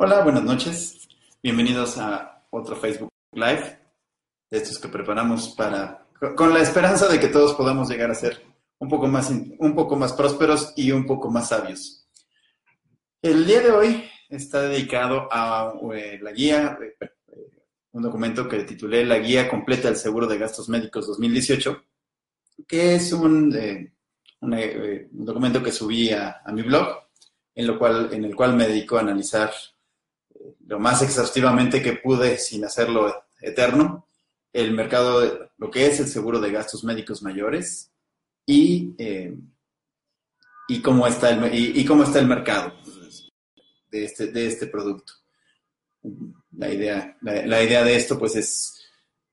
Hola, buenas noches. Bienvenidos a otro Facebook Live de estos que preparamos para con la esperanza de que todos podamos llegar a ser un poco más un poco más prósperos y un poco más sabios. El día de hoy está dedicado a eh, la guía, eh, un documento que titulé La guía completa del seguro de gastos médicos 2018, que es un, eh, un documento que subí a, a mi blog, en, lo cual, en el cual me dedico a analizar lo más exhaustivamente que pude sin hacerlo eterno, el mercado, lo que es el seguro de gastos médicos mayores y, eh, y, cómo, está el, y, cómo está el mercado de este, de este producto. La idea, la, idea de esto pues es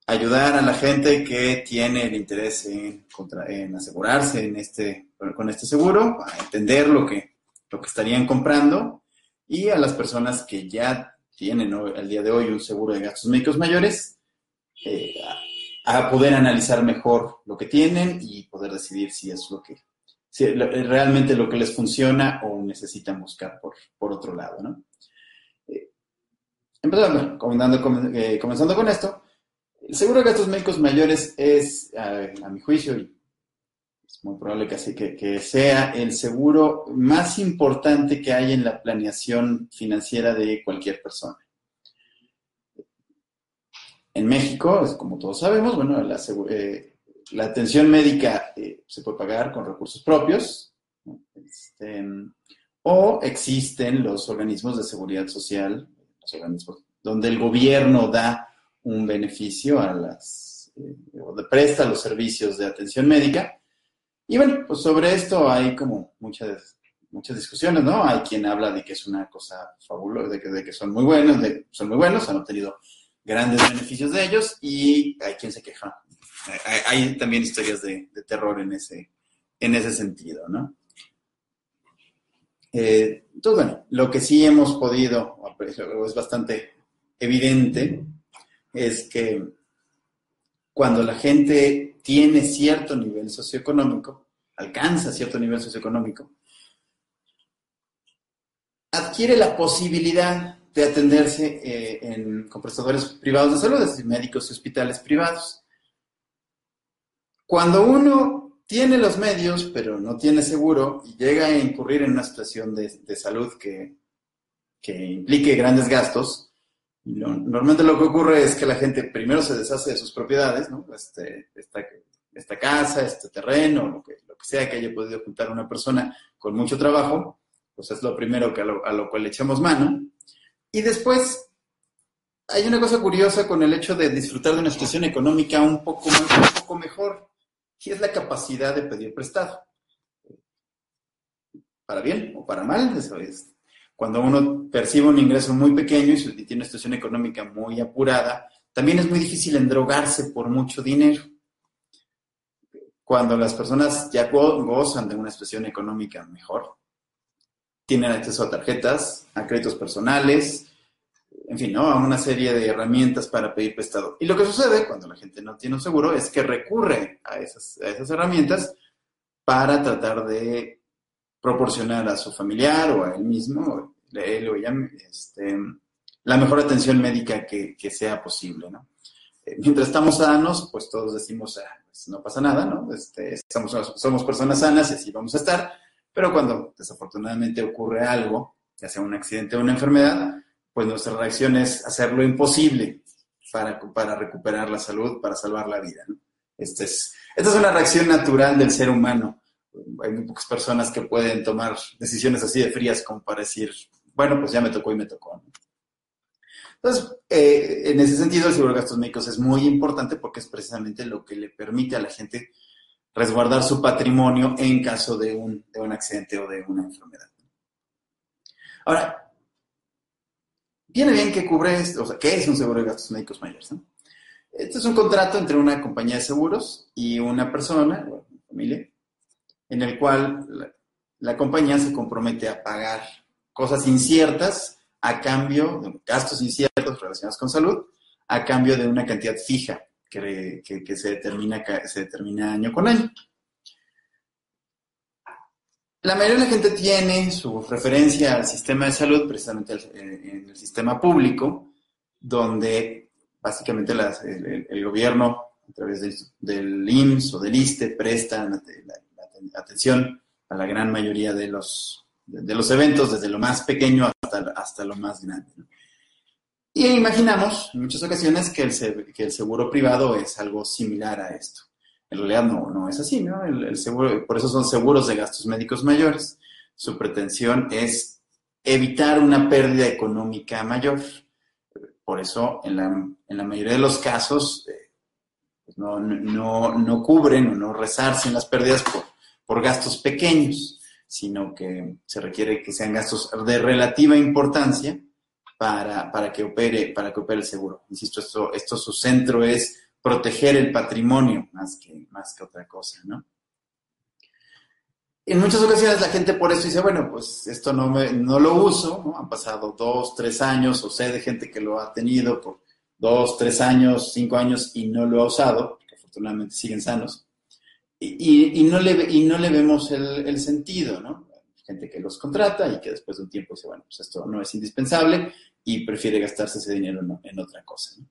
ayudar a la gente que tiene el interés en, en asegurarse en este, con este seguro, a entender lo que, lo que estarían comprando y a las personas que ya tienen el día de hoy un seguro de gastos médicos mayores, eh, a, poder analizar mejor lo que tienen y poder decidir si es lo que, si realmente lo que les funciona o necesitan buscar por, por otro lado, ¿no? Eh, empezando, comenzando, eh, comenzando con esto, el seguro de gastos médicos mayores es, a, mi juicio, y es muy probable que, así, que, que, sea el seguro más importante que hay en la planeación financiera de cualquier persona. En México, como todos sabemos, bueno, la, eh, la atención médica eh, se puede pagar con recursos propios, este, o existen los organismos de seguridad social, los organismos donde el gobierno da un beneficio a las, eh, o presta los servicios de atención médica, y bueno, pues sobre esto hay como muchas, muchas discusiones, ¿no? Hay quien habla de que es una cosa fabulosa, de que, de que son muy buenos, de, son muy buenos, han obtenido grandes beneficios de ellos y hay quien se queja. Hay, también historias de, terror en ese, en ese sentido, ¿no? Eh, entonces, bueno, lo que sí hemos podido, es bastante evidente, es que cuando la gente tiene cierto nivel socioeconómico, alcanza cierto nivel socioeconómico, adquiere la posibilidad de atenderse eh, con prestadores privados de salud, es decir, médicos y hospitales privados. Cuando uno tiene los medios, pero no tiene seguro y llega a incurrir en una situación de, salud que, que implique grandes gastos, normalmente lo que ocurre es que la gente primero se deshace de sus propiedades, ¿no? Este, esta, casa, este terreno, lo que, lo que sea que haya podido juntar una persona con mucho trabajo, pues es lo primero que a, lo, cual le echamos mano. Y después hay una cosa curiosa con el hecho de disfrutar de una situación económica un poco, un poco mejor, y es la capacidad de pedir prestado. Para bien o para mal, eso es cuando uno percibe un ingreso muy pequeño y tiene una situación económica muy apurada, también es muy difícil endrogarse por mucho dinero. Cuando las personas ya gozan de una situación económica mejor, tienen acceso a tarjetas, a créditos personales, en fin, ¿no? a una serie de herramientas para pedir prestado. Y lo que sucede cuando la gente no tiene un seguro es que recurre a esas, a esas herramientas para tratar de proporcionar a su familiar o a él mismo, él o ella, este, la mejor atención médica que, sea posible, ¿no? Eh, mientras estamos sanos, pues todos decimos, ah, pues no pasa nada, ¿no? Este, somos personas sanas y así vamos a estar, pero cuando desafortunadamente ocurre algo, ya sea un accidente o una enfermedad, pues nuestra reacción es hacer lo imposible para, para recuperar la salud, para salvar la vida, ¿no? Este es, esta es una reacción natural del ser humano hay muy pocas personas que pueden tomar decisiones así de frías como para decir, bueno, pues ya me tocó y me tocó. Entonces, eh, en ese sentido, el seguro de gastos médicos es muy importante porque es precisamente lo que le permite a la gente resguardar su patrimonio en caso de un, de un accidente o de una enfermedad. Ahora, viene bien que cubre esto, o sea, ¿qué es un seguro de gastos médicos mayores? ¿no? Este es un contrato entre una compañía de seguros y una persona, o una familia, en el cual la, compañía se compromete a pagar cosas inciertas a cambio de gastos inciertos relacionados con salud, a cambio de una cantidad fija que, que, se, determina, se determina año con año. La mayoría de la gente tiene su referencia al sistema de salud, precisamente en el sistema público, donde básicamente el, gobierno, a través del, del, IMSS o del ISTE, presta la atención a la gran mayoría de los, de los eventos, desde lo más pequeño hasta, hasta lo más grande. ¿no? Y imaginamos en muchas ocasiones que el, que el, seguro privado es algo similar a esto. En realidad no, no es así, ¿no? El, el, seguro, por eso son seguros de gastos médicos mayores. Su pretensión es evitar una pérdida económica mayor. Por eso, en la, en la mayoría de los casos, eh, pues no, no, no, cubren o no resarcen las pérdidas por, por gastos pequeños, sino que se requiere que sean gastos de relativa importancia para, para, que, opere, para que opere el seguro. Insisto, esto, su centro es proteger el patrimonio más que, más que otra cosa, ¿no? En muchas ocasiones la gente por eso dice, bueno, pues esto no, me, no lo uso. Han pasado dos, tres años, o sé de gente que lo ha tenido por dos, tres años, cinco años y no lo ha usado, porque afortunadamente siguen sanos, y, no, le, y no le vemos el, el sentido, ¿no? gente que los contrata y que después de un tiempo dice, bueno, pues esto no es indispensable y prefiere gastarse ese dinero en, otra cosa. ¿no?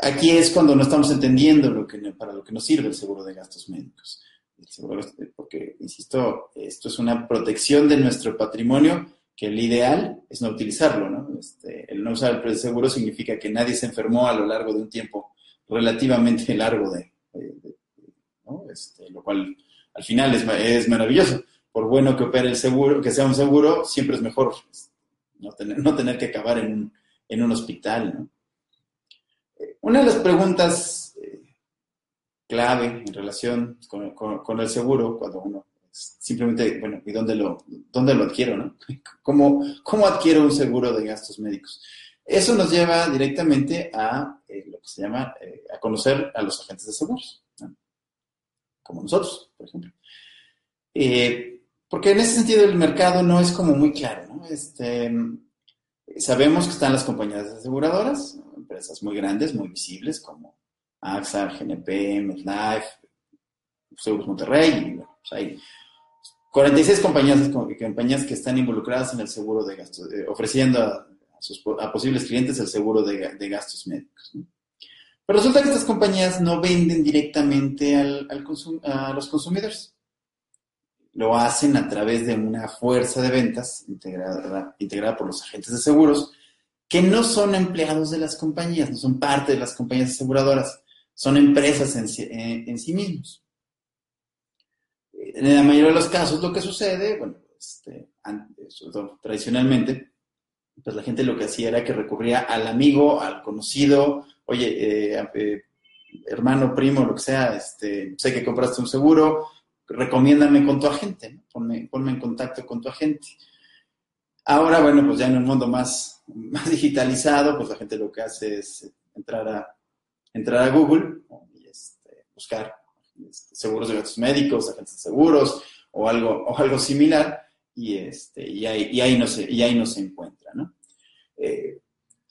Aquí es cuando no estamos entendiendo para lo que nos sirve el seguro de gastos médicos. Seguro, porque, insisto, esto es una protección de nuestro patrimonio que el ideal es no utilizarlo, ¿no? Este, el no usar el seguro significa que nadie se enfermó a lo largo de un tiempo relativamente largo de, cual al final es, es maravilloso por bueno que opere el seguro, que sea un seguro, siempre es mejor no tener, no tener que acabar en un, en un hospital. ¿no? Una de las preguntas eh, clave en relación con, con, el seguro, cuando uno simplemente, bueno, ¿y dónde lo, dónde lo adquiero? ¿no? ¿Cómo, ¿Cómo adquiero un seguro de gastos médicos? Eso nos lleva directamente a eh, lo que se llama, eh, a conocer a los agentes de seguros. Como nosotros, por ejemplo. Eh, porque en ese sentido el mercado no es como muy claro, ¿no? Este, sabemos que están las compañías aseguradoras, empresas muy grandes, muy visibles, como AXA, GNP, MetLife, Seguros Monterrey, y bueno, pues hay 46 compañías, que están involucradas en el seguro de gastos, eh, ofreciendo a, posibles clientes el seguro de, gastos médicos. Pero resulta que estas compañías no venden directamente al, al consum, a los consumidores lo hacen a través de una fuerza de ventas integrada, integrada, por los agentes de seguros, que no son empleados de las compañías, no son parte de las compañías aseguradoras, son empresas en, en, en sí mismos. En la mayoría de los casos lo que sucede, bueno, este, tradicionalmente, pues la gente lo que hacía era que recurría al amigo, al conocido, oye, eh, eh, hermano, primo, lo que sea, este, sé que compraste un seguro, recomiéndame con tu agente, ¿no? ponme, ponme, en contacto con tu agente. Ahora, bueno, pues ya en un mundo más, más digitalizado, pues la gente lo que hace es entrar a, entrar a Google y este, buscar este, seguros de gastos médicos, agentes de seguros o algo, o algo similar y, este, y, ahí, y, ahí no se, y ahí no se encuentra, ¿no? Eh,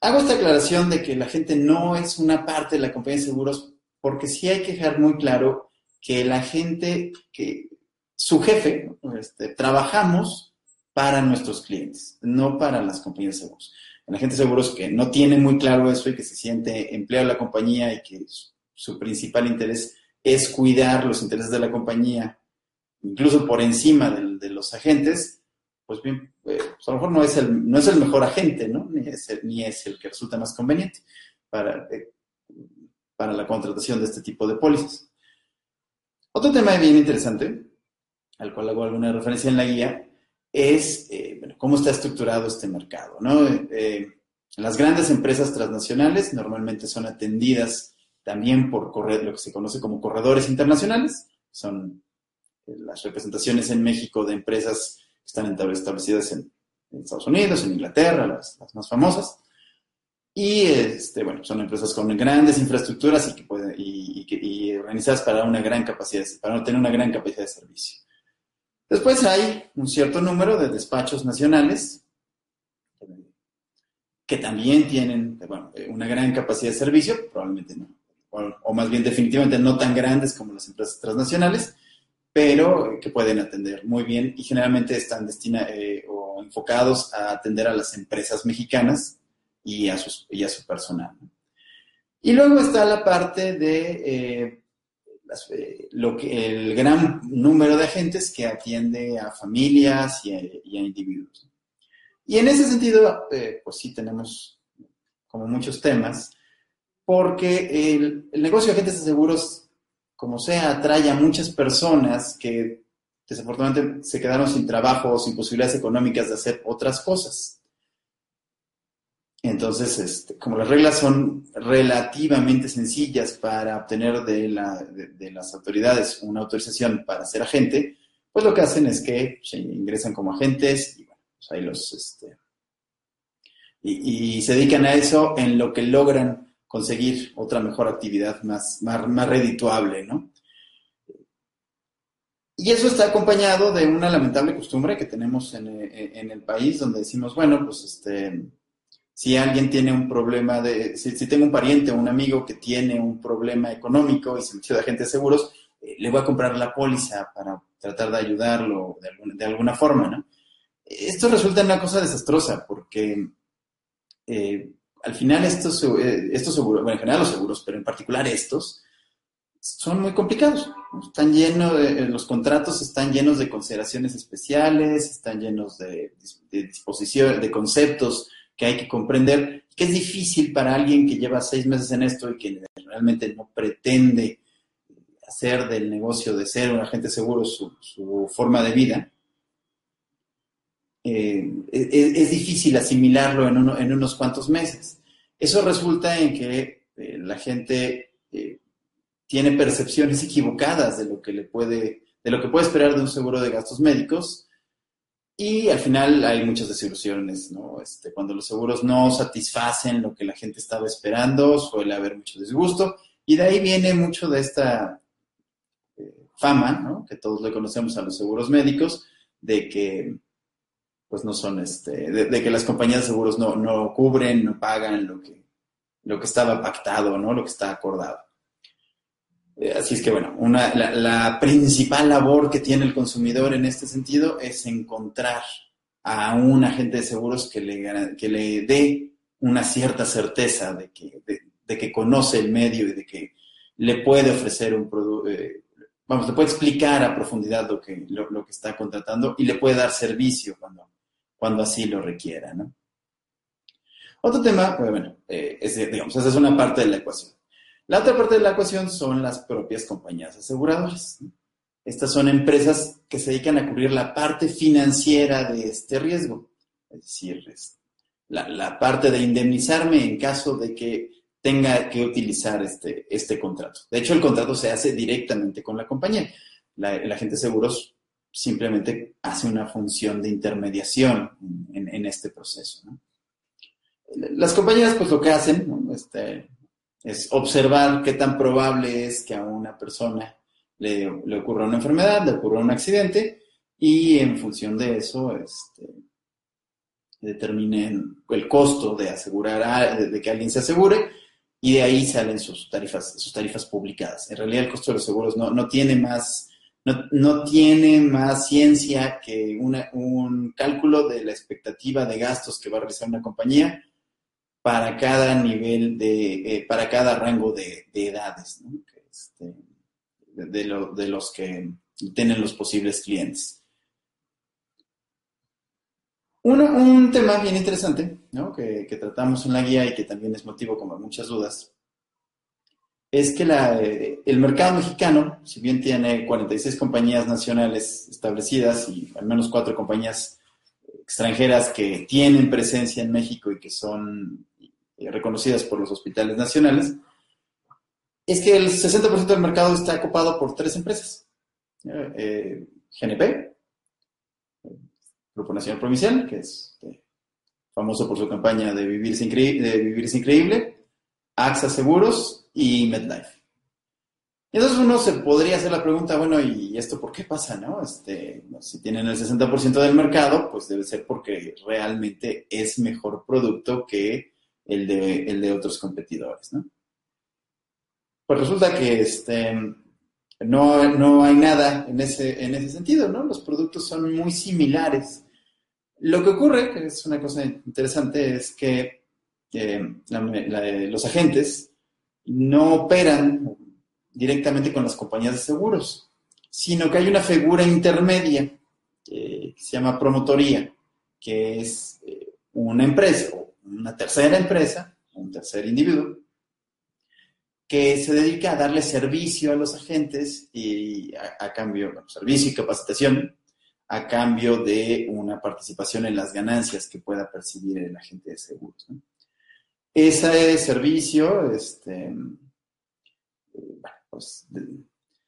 hago esta aclaración de que la gente no es una parte de la compañía de seguros porque sí hay que dejar muy claro que la gente, que su jefe, este, trabajamos para nuestros clientes, no para las compañías de seguros. La gente de seguros que no tiene muy claro eso y que se siente empleado de la compañía y que su principal interés es cuidar los intereses de la compañía, incluso por encima de, de los agentes, pues bien, eh, pues a lo mejor no es el, no es el mejor agente, ¿no? Ni es el, ni es el que resulta más conveniente para, eh, para la contratación de este tipo de pólizas. Otro tema bien interesante, al cual hago alguna referencia en la guía, es eh, bueno, cómo está estructurado este mercado. ¿no? Las grandes empresas transnacionales normalmente son atendidas también por corred lo que se conoce como corredores internacionales. Son las representaciones en México de empresas están establecidas en Estados Unidos, en Inglaterra, las, más famosas. Y este, bueno, son empresas con grandes infraestructuras y, que pueden, y, organizadas para una gran capacidad, para tener una gran capacidad de servicio. Después hay un cierto número de despachos nacionales que también tienen bueno, una gran capacidad de servicio, probablemente no, o, más bien definitivamente no tan grandes como las empresas transnacionales, pero que pueden atender muy bien y generalmente están destinados eh, o enfocados a atender a las empresas mexicanas y a, sus, y a su personal. Y luego está la parte de eh, eh, lo que, el gran número de agentes que atiende a familias y a, individuos. Y en ese sentido, pues sí tenemos como muchos temas porque el, negocio de agentes de seguros, como sea, atrae a muchas personas que desafortunadamente se quedaron sin trabajo o sin posibilidades económicas de hacer otras cosas. Entonces, este, como las reglas son relativamente sencillas para obtener de, las autoridades una autorización para ser agente, pues lo que hacen es que se ingresan como agentes y bueno, pues ahí los, este, y, se dedican a eso en lo que logran conseguir otra mejor actividad más, más, redituable, ¿no? Y eso está acompañado de una lamentable costumbre que tenemos en, el país, donde decimos, bueno, pues este, si alguien tiene un problema de, si, tengo un pariente o un amigo que tiene un problema económico y se metió de agentes seguros, eh, le voy a comprar la póliza para tratar de ayudarlo de alguna, de alguna forma, ¿no? Esto resulta una cosa desastrosa porque eh, al final estos, eh, estos seguros, bueno, en general los seguros, pero en particular estos, son muy complicados. Están llenos, de, los contratos están llenos de consideraciones especiales, están llenos de, disposiciones, de conceptos que hay que comprender, que es difícil para alguien que lleva seis meses en esto y que realmente no pretende hacer del negocio de ser un agente seguro su, forma de vida. Eh, es, difícil asimilarlo en, en unos cuantos meses. Eso resulta en que eh, la gente eh, tiene percepciones equivocadas de lo que le puede, de lo que puede esperar de un seguro de gastos médicos y al final hay muchas desilusiones, ¿no? Este, cuando los seguros no satisfacen lo que la gente estaba esperando, suele haber mucho disgusto y de ahí viene mucho de esta fama, ¿no? Que todos le conocemos a los seguros médicos, de que pues no son, este, de, que las compañías de seguros no, no, cubren, no pagan lo que, lo que estaba pactado, ¿no? Lo que está acordado. Eh, así es que, bueno, una, la, principal labor que tiene el consumidor en este sentido es encontrar a un agente de seguros que le, que le dé una cierta certeza de que, de, que conoce el medio y de que le puede ofrecer un producto, eh, vamos, le puede explicar a profundidad lo que, lo, lo, que está contratando y le puede dar servicio cuando, cuando así lo requiera, ¿no? Otro tema, pues, bueno, eh, digamos, esa es una parte de la ecuación. La otra parte de la ecuación son las propias compañías aseguradoras. Estas son empresas que se dedican a cubrir la parte financiera de este riesgo, es decir, la, parte de indemnizarme en caso de que tenga que utilizar este, este contrato. De hecho, el contrato se hace directamente con la compañía. La, el agente de seguros simplemente hace una función de intermediación en, este proceso. Las compañías, pues lo que hacen este, es observar qué tan probable es que a una persona le, ocurra una enfermedad, le ocurra un accidente, y en función de eso este, determinen el costo de asegurar de, que alguien se asegure y de ahí salen sus tarifas, sus tarifas publicadas. En realidad el costo de los seguros no, no tiene más no, tiene más ciencia que un cálculo de la expectativa de gastos que va a realizar una compañía para cada nivel de, eh, para cada rango de, edades, este, de, los que tienen los posibles clientes. un tema bien interesante que, que, tratamos en la guía y que también es motivo como muchas dudas es que el mercado mexicano, si bien tiene 46 compañías nacionales establecidas y al menos cuatro compañías extranjeras que tienen presencia en México y que son eh, reconocidas por los hospitales nacionales, es que el 60% del mercado está ocupado por tres empresas. Eh, GNP, Grupo Nacional Provincial, que es eh, famoso por su campaña de Vivirse, de Vivirse Increíble, AXA Seguros y MedLife. Entonces uno se podría hacer la pregunta, bueno, ¿y esto por qué pasa, no? Este, si tienen el 60% del mercado, pues debe ser porque realmente es mejor producto que el de, el de otros competidores, ¿no? Pues resulta que este, no, no hay nada en ese, en ese sentido, ¿no? Los productos son muy similares. Lo que ocurre, que es una cosa interesante, es que eh, los agentes no operan directamente con las compañías de seguros, sino que hay una figura intermedia eh, que se llama promotoría, que es eh, una empresa una tercera empresa, un tercer individuo, que se dedica a darle servicio a los agentes y a, cambio, servicio y capacitación, a cambio de una participación en las ganancias que pueda percibir el agente de seguros. Ese servicio, este, pues,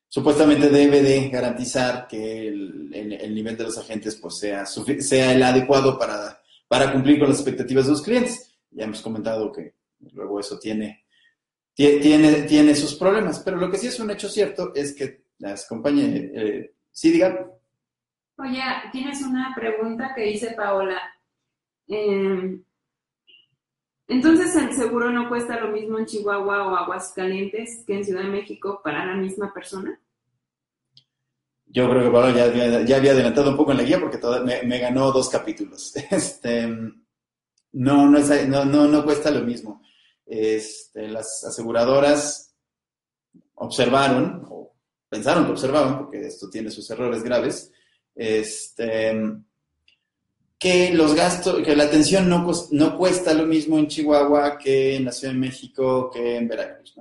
supuestamente debe de garantizar que el, nivel de los agentes pues, sea, sea el adecuado para, para cumplir con las expectativas de los clientes. Ya hemos comentado que luego eso tiene tiene, tiene sus problemas, pero lo que sí es un hecho cierto es que las compañías, eh, sí, digan. Oye, tienes una pregunta que dice Paola. Em, entonces, ¿el seguro no cuesta lo mismo en Chihuahua o Aguascalientes que en Ciudad de México para la misma persona? Yo creo que ya, ya había adelantado un poco en la guía porque me, ganó dos capítulos. Este, no, no, es, no, no, no cuesta lo mismo. Este, las aseguradoras observaron, o pensaron que observaban, porque esto tiene sus errores graves, este, que los gastos, que la atención no, no cuesta lo mismo en Chihuahua que en la Ciudad de México, que en Veracruz.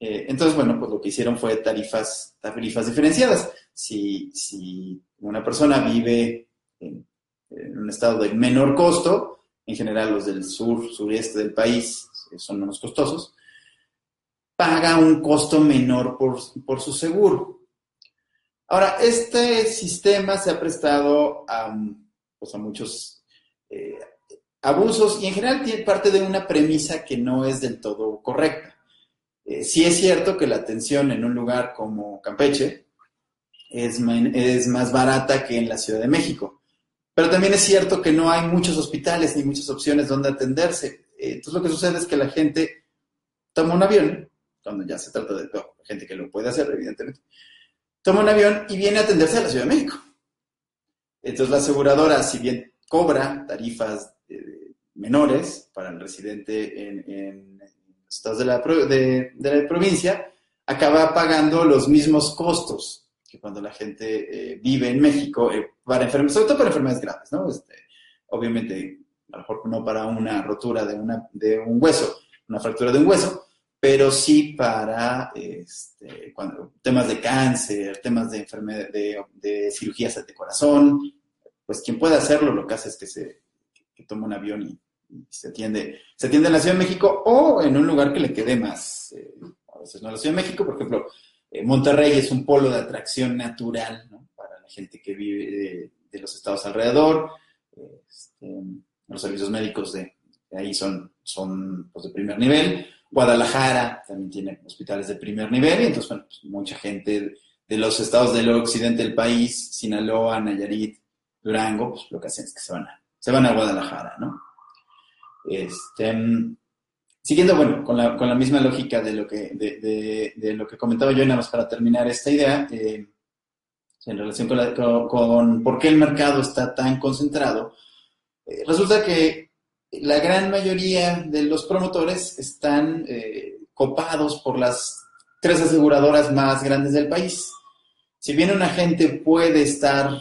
Eh, entonces, bueno, pues lo que hicieron fue tarifas, tarifas diferenciadas. Si, si una persona vive en, en un estado de menor costo, en general los del sur, sureste del país, son menos costosos, paga un costo menor por, su seguro. Ahora, este sistema se ha prestado a, pues, a muchos eh, abusos y en general tiene parte de una premisa que no es del todo correcta. Eh, sí es cierto que la atención en un lugar como Campeche es, es más barata que en la Ciudad de México. Pero también es cierto que no hay muchos hospitales ni muchas opciones donde atenderse. Eh, entonces lo que sucede es que la gente toma un avión, cuando ya se trata de gente que lo puede hacer, evidentemente, toma un avión y viene a atenderse a la Ciudad de México. Entonces la aseguradora, si bien cobra tarifas eh, menores para el residente en, los estados de la, provincia, acaba pagando los mismos costos cuando la gente eh, vive en México, eh, para enfermedades, sobre todo para enfermedades graves, ¿no? Este, obviamente, a lo mejor no para una rotura de, una, de un hueso, una fractura de un hueso, pero sí para este, temas de cáncer, temas de enfermedad, de, cirugías de corazón, pues quien puede hacerlo lo que hace es que se que toma un avión y, se atiende, se atiende en la Ciudad de México o en un lugar que le quede más, eh, a veces no la Ciudad de México, por ejemplo, eh, Monterrey es un polo de atracción natural para la gente que vive de, los estados alrededor. Este, los servicios médicos de, ahí son, son pues, de primer nivel. Guadalajara también tiene hospitales de primer nivel y entonces, bueno, pues, mucha gente de los estados del occidente del país, Sinaloa, Nayarit, Durango, pues lo que hacen es que se van a, se van a Guadalajara, ¿no? Este, Siguiendo, bueno, con la, con la misma lógica de lo, que, de, de, lo que comentaba yo, nada más para terminar esta idea, eh, en relación con, con, por qué el mercado está tan concentrado, eh, resulta que la gran mayoría de los promotores están eh, copados por las tres aseguradoras más grandes del país. Si bien un agente puede estar,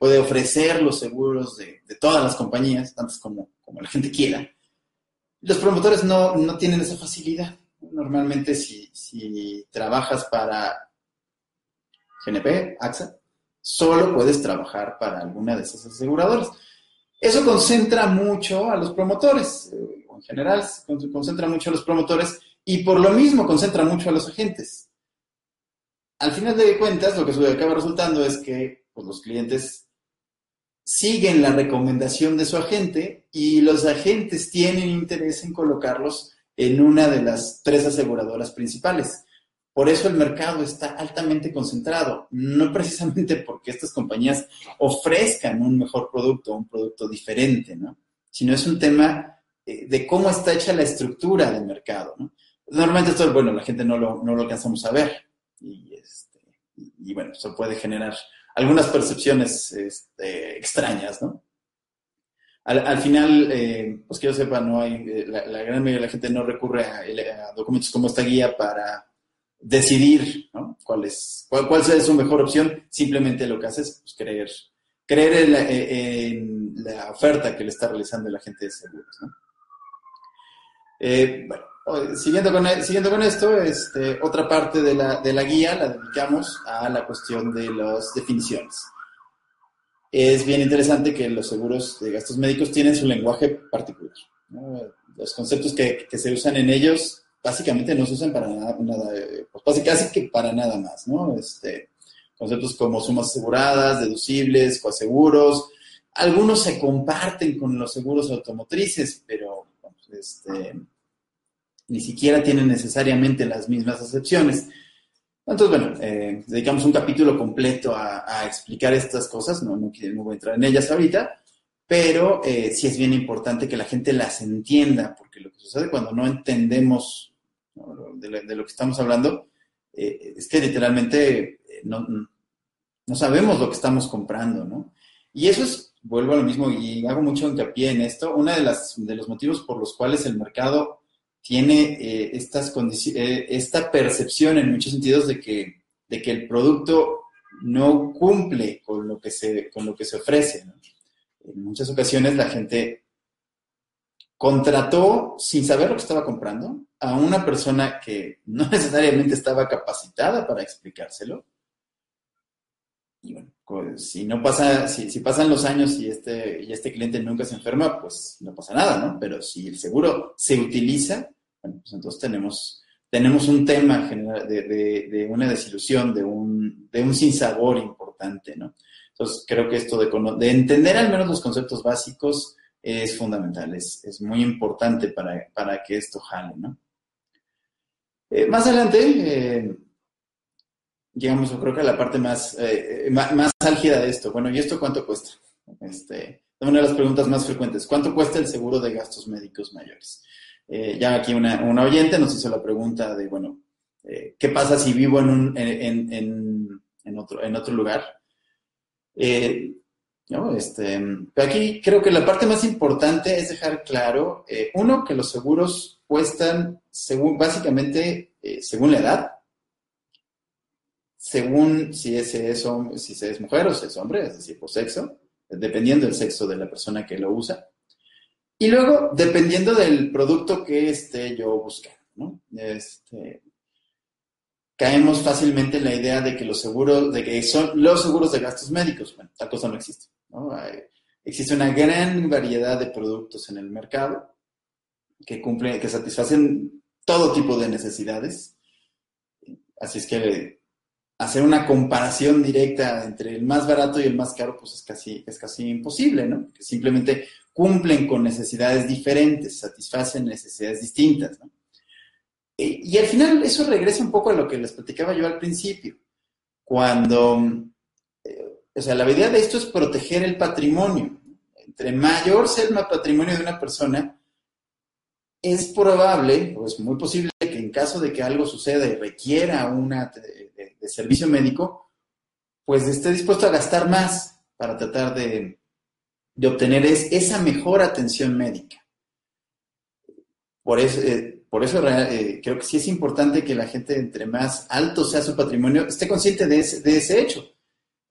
puede ofrecer los seguros de, todas las compañías, tantas como, como la gente quiera, los promotores no, tienen esa facilidad. Normalmente si, trabajas para GNP, AXA, solo puedes trabajar para alguna de esas aseguradoras. Eso concentra mucho a los promotores, eh, en general concentra mucho a los promotores y por lo mismo concentra mucho a los agentes. Al final de cuentas, lo que acaba resultando es que pues, los clientes siguen la recomendación de su agente y los agentes tienen interés en colocarlos en una de las tres aseguradoras principales. Por eso el mercado está altamente concentrado, no precisamente porque estas compañías ofrezcan un mejor producto, un producto diferente, ¿no? Sino es un tema eh, de cómo está hecha la estructura del mercado, ¿no? Normalmente esto, bueno, la gente no lo, no lo alcanzamos a ver y, este, bueno, eso puede generar algunas percepciones este, extrañas, ¿no? Al, final, eh, pues que yo sepa, no hay, eh, la, gran mayoría de la gente no recurre a, documentos como esta guía para decidir cuál, es, cuál, cuál es su mejor opción. Simplemente lo que hace es pues, creer, creer en la, en la, oferta que le está realizando el agente de seguros. Eh, Siguiendo con, siguiendo con esto, este, otra parte de la, de la guía la dedicamos a la cuestión de las definiciones. Es bien interesante que los seguros de gastos médicos tienen su lenguaje particular. Los conceptos que, que, se usan en ellos básicamente no se usan para nada, nada pues casi que para nada más, ¿no? Este, conceptos como sumas aseguradas, deducibles, coaseguros, algunos se comparten con los seguros automotrices, pero este, ni siquiera tienen necesariamente las mismas acepciones. Entonces, bueno, eh, dedicamos un capítulo completo a, explicar estas cosas, no, no, voy a entrar en ellas ahorita, pero eh, sí es bien importante que la gente las entienda, porque lo que sucede cuando no entendemos De, lo, que estamos hablando eh, es que literalmente no, no, sabemos lo que estamos comprando, ¿no? Y eso es, vuelvo a lo mismo y hago mucho hincapié en esto, uno de, las, de los motivos por los cuales el mercado tiene eh, estas eh, esta percepción en muchos sentidos de que, de que el producto no cumple con lo que se, con lo que se ofrece. En muchas ocasiones la gente contrató sin saber lo que estaba comprando a una persona que no necesariamente estaba capacitada para explicárselo. Y bueno, pues, si no pasa, si, si, pasan los años y este, y este cliente nunca se enferma, pues no pasa nada, ¿no? Pero si el seguro se utiliza, pues entonces tenemos, tenemos un tema de, de, de una desilusión, de un, de un sinsabor importante, ¿no? Entonces creo que esto de entender al menos los conceptos básicos es fundamental, es, es muy importante para, para, que esto jale, ¿no? Eh, más adelante, eh, llegamos, yo creo que a la parte más, eh, más, más, álgida de esto. Bueno, ¿y esto cuánto cuesta? Este, una de las preguntas más frecuentes. ¿Cuánto cuesta el seguro de gastos médicos mayores? Ya aquí una, oyente nos hizo la pregunta de, bueno, ¿qué pasa si vivo en, un, en, otro, en otro lugar? Este, aquí creo que la parte más importante es dejar claro, uno, que los seguros cuestan según, básicamente, según la edad, según si ese es, si es mujer o si es hombre, es decir, por sexo, dependiendo del sexo de la persona que lo usa. Y luego, dependiendo del producto que esté yo buscando, ¿no? Este, caemos fácilmente en la idea de que los seguros, de que son los seguros de gastos médicos. Bueno, tal cosa no existe. ¿no? existe una gran variedad de productos en el mercado que cumplen, que satisfacen todo tipo de necesidades. Así es que hacer una comparación directa entre el más barato y el más caro, pues es casi, es casi imposible, ¿no? Que simplemente cumplen con necesidades diferentes, satisfacen necesidades distintas, ¿no? Y, al final eso regresa un poco a lo que les platicaba yo al principio, cuando, eh, o sea, la idea de esto es proteger el patrimonio. Entre mayor sea el patrimonio de una persona, es probable, o es muy posible que en caso de que algo suceda y requiera una de, servicio médico, pues esté dispuesto a gastar más para tratar de, obtener esa mejor atención médica. Por eso, eh, por eso eh, creo que sí es importante que la gente, entre más alto sea su patrimonio, esté consciente de ese, hecho.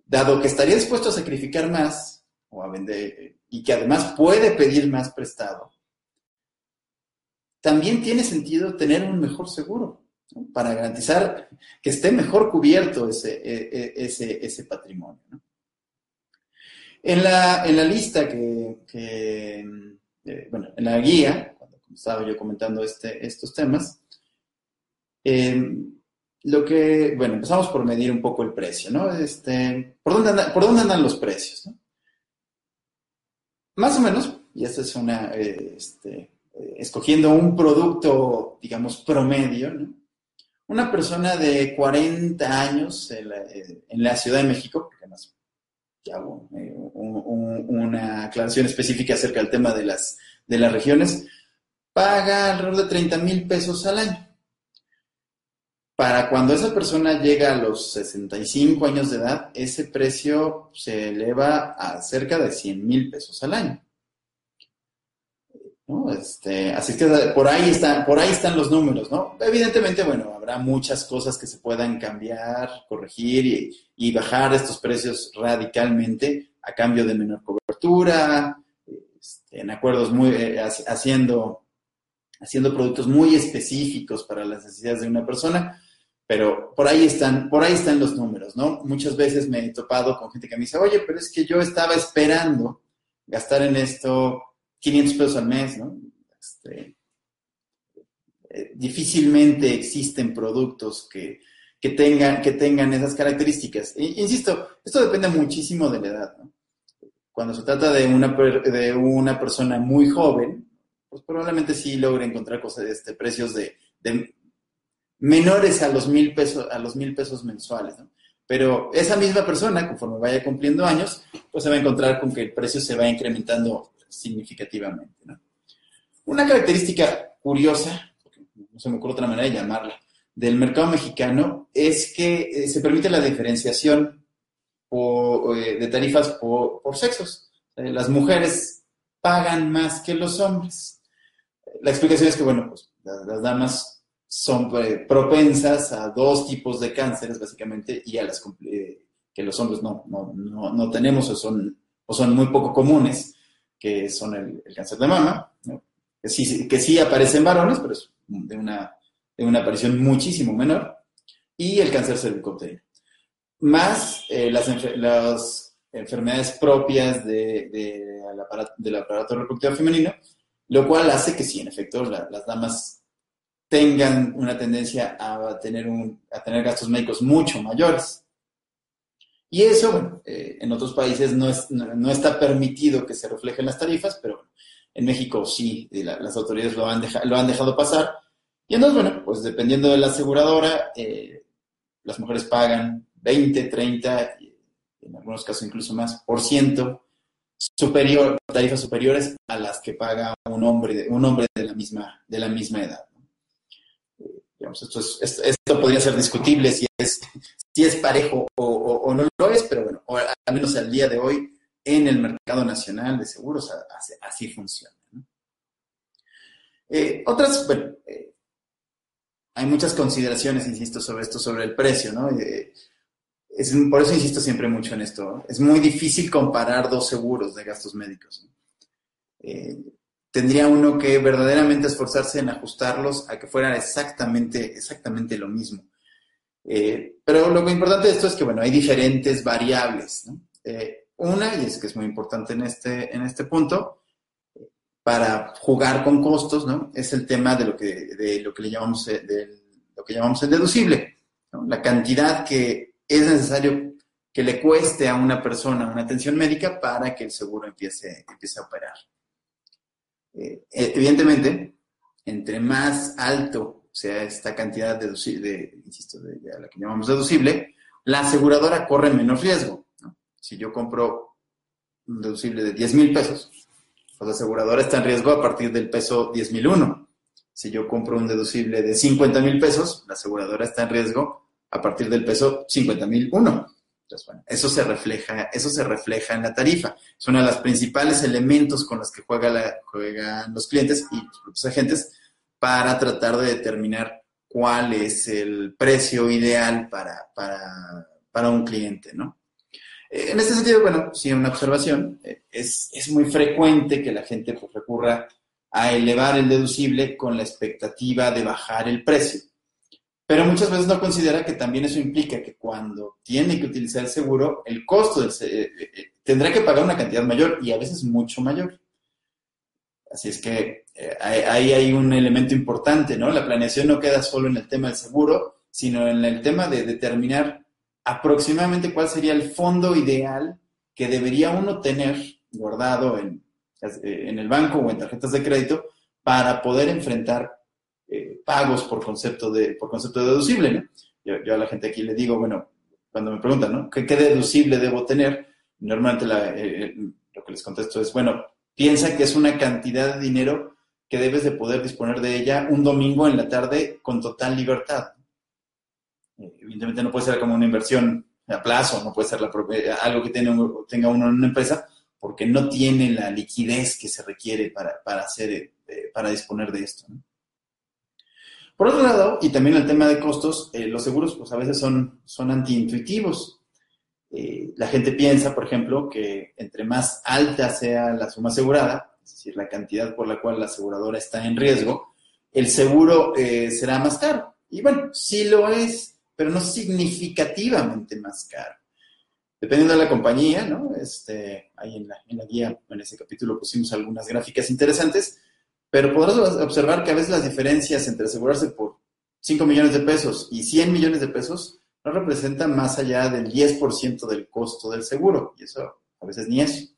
Dado que estaría dispuesto a sacrificar más o a vender, y que además puede pedir más prestado, también tiene sentido tener un mejor seguro para garantizar que esté mejor cubierto ese, e, e, patrimonio. En, la, lista que, eh, bueno, en la guía, estaba yo comentando este, estos temas, em, lo que, bueno, empezamos por medir un poco el precio, ¿no? Este, ¿por, dónde ¿Por dónde andan los precios? más o menos, y esta es una, eh, este, eh, escogiendo un producto, digamos, promedio, ¿no? una persona de 40 años en la, eh, Ciudad de México, porque además ya hago un, un, una aclaración específica acerca del tema de las, de las regiones, paga alrededor de 30 mil pesos al año. Para cuando esa persona llega a los 65 años de edad, ese precio se eleva a cerca de 100 mil pesos al año. ¿No? Este, así que por ahí, están, por ahí están los números, ¿no? Evidentemente, bueno, habrá muchas cosas que se puedan cambiar, corregir y, y bajar estos precios radicalmente a cambio de menor cobertura, este, en acuerdos muy, eh, haciendo, haciendo productos muy específicos para las necesidades de una persona, pero por ahí están, por ahí están los números, ¿no? Muchas veces me he topado con gente que me dice, oye, pero es que yo estaba esperando gastar en esto 500 pesos al mes, ¿no? Este, eh, difícilmente existen productos que, que, tengan, que tengan esas características. Insisto, esto depende muchísimo de la edad, ¿no? Cuando se trata de una, de una persona muy joven, pues probablemente sí logre encontrar cosas, este, precios de, menores a los mil pesos, a los mil pesos mensuales, ¿no? Pero esa misma persona, conforme vaya cumpliendo años, pues se va a encontrar con que el precio se va incrementando significativamente, ¿no? Una característica curiosa, no se me ocurre otra manera de llamarla, del mercado mexicano es que eh, se permite la diferenciación eh, de tarifas por, por sexos. Eh, las mujeres pagan más que los hombres. La explicación es que, bueno, pues las, damas son propensas a dos tipos de cánceres, básicamente, y a las que los hombres no, no, no, no, tenemos o son, o son muy poco comunes, que son el, cáncer de mama, que, sí, que sí aparece en varones, pero es de una, de una aparición muchísimo menor, y el cáncer cervicouterino. Más eh, las, las, enfermedades propias de, de, aparato, del aparato reproductivo femenino, lo cual hace que sí, en efecto, la, las damas tengan una tendencia a tener, un, a tener gastos médicos mucho mayores. Y eso, eh, en otros países no, es, no, está permitido que se reflejen las tarifas, pero en México sí, la, las autoridades lo han, deja, lo han dejado pasar. Y entonces, bueno, pues dependiendo de la aseguradora, eh, las mujeres pagan 20, 30, en algunos casos incluso más, por ciento superior, tarifas superiores a las que paga un hombre, un hombre de la misma, de la misma edad. Digamos, esto, es, esto, podría ser discutible si es, si es parejo o, no lo es, pero bueno, al menos al día de hoy en el mercado nacional de seguros así, funciona. Eh, otras, bueno, eh, hay muchas consideraciones, insisto, sobre esto, sobre el precio, ¿no? Eh, es, por eso insisto siempre mucho en esto. Es muy difícil comparar dos seguros de gastos médicos. ¿no? tendría uno que verdaderamente esforzarse en ajustarlos a que fueran exactamente, exactamente lo mismo. Eh, pero lo importante de esto es que, bueno, hay diferentes variables. ¿no? Eh, una, y es que es muy importante en este, en este punto, para jugar con costos, ¿no? Es el tema de lo que, de lo que le llamamos, eh, de lo que llamamos el deducible. ¿no? La cantidad que es necesario que le cueste a una persona una atención médica para que el seguro empiece, empiece a operar. Eh, evidentemente, entre más alto sea esta cantidad deducible, de, insisto, de, la que llamamos deducible, la aseguradora corre menos riesgo. Si yo compro un deducible de 10 mil pesos, pues la aseguradora está en riesgo a partir del peso 10 mil uno. Si yo compro un deducible de 50 mil pesos, la aseguradora está en riesgo a partir del peso 50 mil uno. Entonces, bueno, eso se refleja, eso se refleja en la tarifa. Es uno de los principales elementos con los que juega juegan los clientes y los agentes para tratar de determinar cuál es el precio ideal para, para, para un cliente, ¿no? En este sentido, bueno, sí, una observación, es, es muy frecuente que la gente recurra a elevar el deducible con la expectativa de bajar el precio pero muchas veces no considera que también eso implica que cuando tiene que utilizar el seguro, el costo del, eh, eh, tendrá que pagar una cantidad mayor y a veces mucho mayor. Así es que eh, ahí hay un elemento importante, ¿no? La planeación no queda solo en el tema del seguro, sino en el tema de determinar aproximadamente cuál sería el fondo ideal que debería uno tener guardado en, en el banco o en tarjetas de crédito, para poder enfrentar eh, pagos por concepto de, por concepto deducible. Yo, a la gente aquí le digo, bueno, cuando me preguntan, ¿no? ¿Qué, deducible debo tener? Normalmente lo que les contesto es, bueno, piensa que es una cantidad de dinero que debes de poder disponer de ella un domingo en la tarde con total libertad. Evidentemente no puede ser como una inversión a plazo, no puede ser algo que tenga uno en una empresa, porque no tiene la liquidez que se requiere para, hacer, eh, para disponer de esto. Por otro lado, y también el tema de costos, eh, los seguros pues a veces son, son antiintuitivos. Eh, la gente piensa, por ejemplo, que entre más alta sea la suma asegurada, es decir, la cantidad por la cual la aseguradora está en riesgo, el seguro eh, será más caro. Y bueno, sí lo es, pero no significativamente más caro. Dependiendo de la compañía, ¿no? Este, ahí en la, en la guía, en ese capítulo pusimos algunas gráficas interesantes, pero podrás observar que a veces las diferencias entre asegurarse por 5 millones de pesos y 100 millones de pesos no representan más allá del 10% del costo del seguro. Y eso a veces ni eso.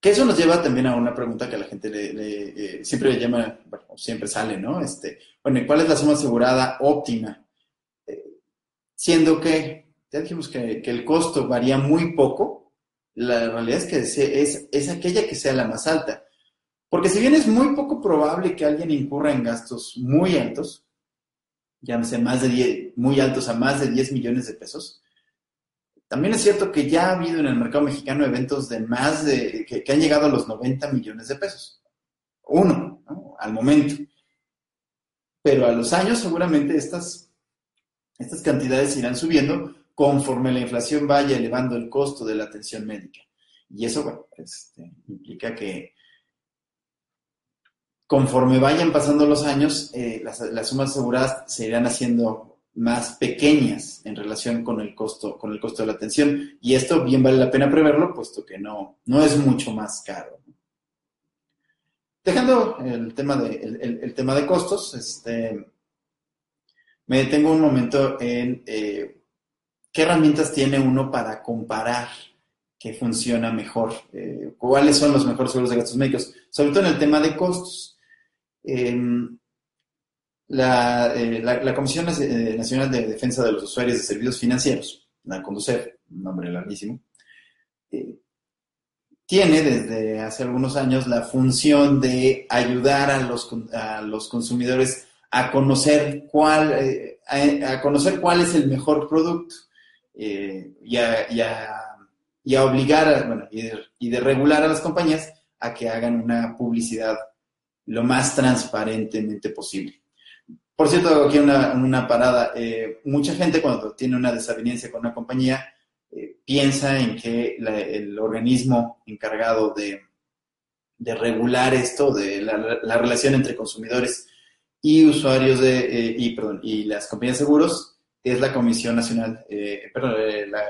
Que eso nos lleva también a una pregunta que a la gente eh, siempre le llama, bueno, siempre sale, ¿no? Este, bueno, ¿cuál es la suma asegurada óptima? Eh, siendo que, ya dijimos que, el costo varía muy poco, la realidad es que es, es, aquella que sea la más alta. Porque si bien es muy poco probable que alguien incurra en gastos muy altos, llámese más de 10, muy altos a más de 10 millones de pesos, también es cierto que ya ha habido en el mercado mexicano eventos de más de, que, han llegado a los 90 millones de pesos. Uno, al momento. Pero a los años seguramente estas, estas cantidades irán subiendo conforme la inflación vaya elevando el costo de la atención médica. Y eso, bueno, este, implica que conforme vayan pasando los años, eh, las, las, sumas aseguradas se irán haciendo más pequeñas en relación con el costo, con el costo de la atención. Y esto bien vale la pena preverlo, puesto que no, no es mucho más caro. Dejando el tema de, el, tema de costos, este, me detengo un momento en eh, qué herramientas tiene uno para comparar qué funciona mejor, eh, cuáles son los mejores seguros de gastos médicos, sobre todo en el tema de costos. Em, eh, la, Comisión eh, Nacional de Defensa de los Usuarios de Servicios Financieros, la CONDUCEF, un nombre larguísimo, eh, tiene desde hace algunos años la función de ayudar a los, a los consumidores a conocer cuál, a, conocer cuál es el mejor producto y, a, obligar bueno, y de regular a las compañías a que hagan una publicidad lo más transparentemente posible. Por cierto, aquí una, una parada. Eh, mucha gente cuando tiene una desaveniencia con una compañía eh, piensa en que el organismo encargado de, regular esto, de la, relación entre consumidores y usuarios de, eh, y, las compañías de seguros, es la Comisión Nacional, perdón, la,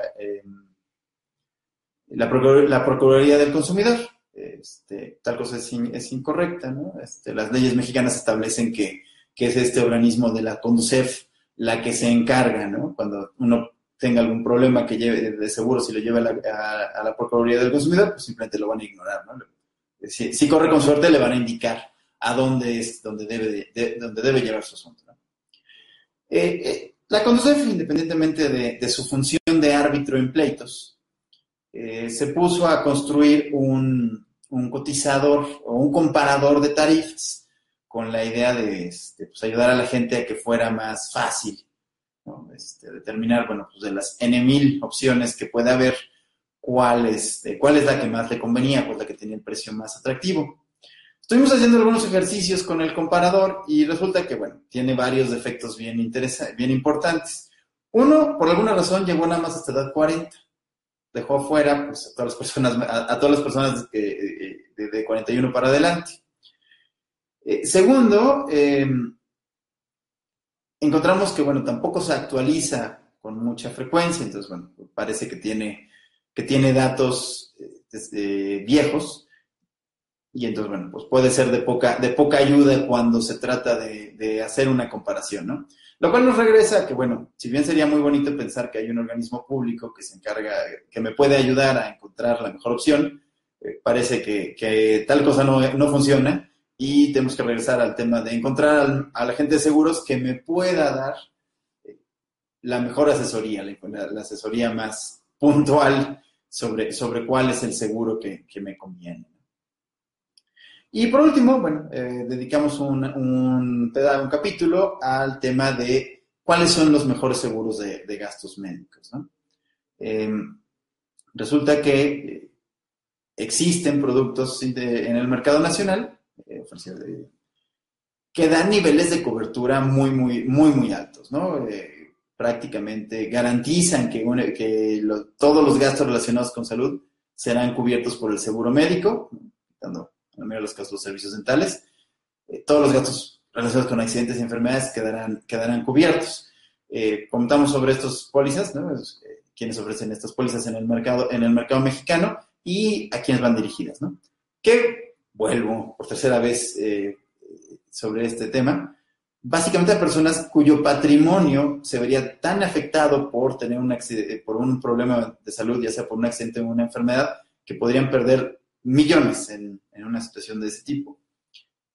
la, Procuraduría del Consumidor. Este, tal cosa es, incorrecta, ¿no? Este, las leyes mexicanas establecen que es este organismo de la CONDUCEF, la que se encarga, ¿no? Cuando uno tenga algún problema que lleve de seguro, si lo lleva a la, Procuraduría del Consumidor, pues simplemente lo van a ignorar, ¿no? Si, corre con suerte, le van a indicar a dónde es donde debe, debe llevar su asunto. Eh, eh, la CONDUCEF, independientemente de, su función de árbitro en pleitos, eh, se puso a construir un, un cotizador o un comparador de tarifas con la idea de este, pues, ayudar a la gente a que fuera más fácil este, determinar, bueno, pues de las N mil opciones que puede haber, cuál es, cuál es la que más le convenía, pues la que tenía el precio más atractivo. Estuvimos haciendo algunos ejercicios con el comparador y resulta que, bueno, tiene varios defectos bien, bien importantes. Uno, por alguna razón, llegó nada más hasta edad 40. Dejó fuera pues, a todas las personas, a, todas las personas de, de 41 para adelante. Eh, segundo, eh, encontramos que, bueno, tampoco se actualiza con mucha frecuencia, entonces, bueno, parece que tiene, que tiene datos eh, viejos y entonces, bueno, pues puede ser de poca, de poca ayuda cuando se trata de, de, hacer una comparación, ¿no? Lo cual nos regresa que, bueno, si bien sería muy bonito pensar que hay un organismo público que se encarga, que me puede ayudar a encontrar la mejor opción, eh, parece que, tal cosa no, funciona y tenemos que regresar al tema de encontrar a la gente de seguros que me pueda dar eh, la mejor asesoría, la, asesoría más puntual sobre, sobre cuál es el seguro que, me conviene. Y por último, bueno, eh, dedicamos un, un, un, capítulo al tema de cuáles son los mejores seguros de, gastos médicos. Em, resulta que existen productos en el mercado nacional eh, que dan niveles de cobertura muy, muy, muy, muy altos, ¿no? Eh, prácticamente garantizan que, que todos los gastos relacionados con salud serán cubiertos por el seguro médico, dando en de los casos los servicios dentales. Eh, todos los gastos relacionados con accidentes y enfermedades quedarán, quedarán cubiertos. contamos sobre estos pólizas, ¿no? quienes ofrecen estas pólizas en el mercado, en el mercado mexicano y a quienes van dirigidas, ¿no? Que vuelvo por tercera vez eh, sobre este tema, básicamente a personas cuyo patrimonio se vería tan afectado por tener un por un problema de salud, ya sea por un accidente o una enfermedad, que podrían perder millones en, una situación de ese tipo.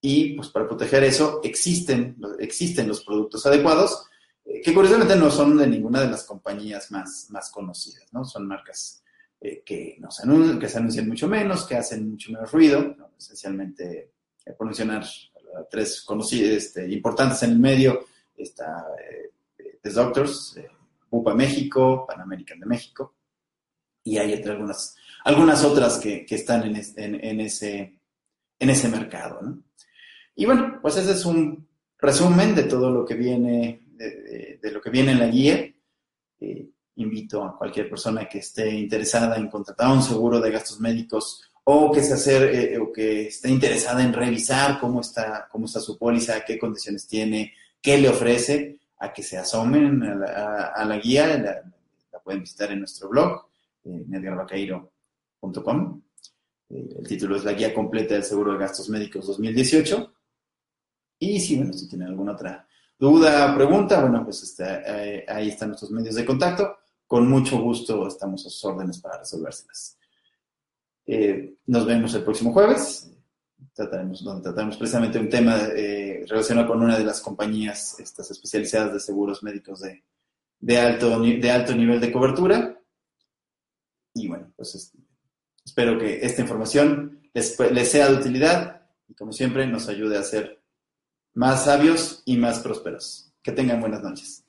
Y pues para proteger eso existen, existen los productos adecuados, eh, que curiosamente no son de ninguna de las compañías más, más conocidas, ¿no? Son marcas eh, que, nos anuncian, que se anuncian mucho menos, que hacen mucho menos ruido, esencialmente, eh, por mencionar tres conocidos, este, importantes en el medio, está eh, The Doctors, UPA México, Pan American de México, y hay algunas, algunas otras que, están en, en, ese, en ese mercado. Y bueno, pues ese es un resumen de todo lo que viene, de, lo que viene en la guía invito a cualquier persona que esté interesada en contratar un seguro de gastos médicos o que, se hacer, eh, o que esté interesada en revisar cómo está, cómo está su póliza, qué condiciones tiene, qué le ofrece, a que se asomen a la, guía. La, pueden visitar en nuestro blog, eh, eh, el título es La Guía Completa del Seguro de Gastos Médicos 2018. Y si, bueno, si tienen alguna otra duda, pregunta, bueno, pues este, eh, ahí están nuestros medios de contacto con mucho gusto estamos a sus órdenes para resolvérselas. Eh, nos vemos el próximo jueves, trataremos, donde trataremos precisamente un tema eh, relacionado con una de las compañías estas especializadas de seguros médicos de, alto, de alto nivel de cobertura. Y bueno, pues espero que esta información les, sea de utilidad y como siempre nos ayude a ser más sabios y más prósperos. Que tengan buenas noches.